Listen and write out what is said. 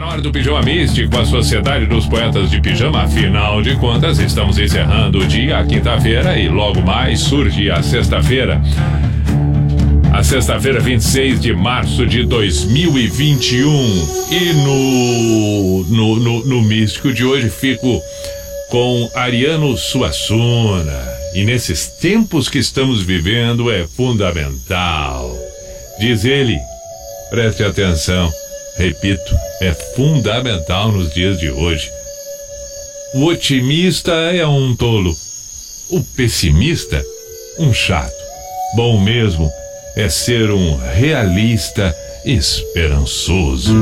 na hora do Pijama Místico, a Sociedade dos Poetas de Pijama. Afinal de contas, estamos encerrando o dia, a quinta-feira, e logo mais surge a sexta-feira. A sexta-feira, 26 de março de 2021. E no, no, no, no Místico de hoje fico com Ariano Suassuna. E nesses tempos que estamos vivendo é fundamental. Diz ele, preste atenção, repito, é fundamental nos dias de hoje. O otimista é um tolo, o pessimista, um chato. Bom mesmo é ser um realista esperançoso.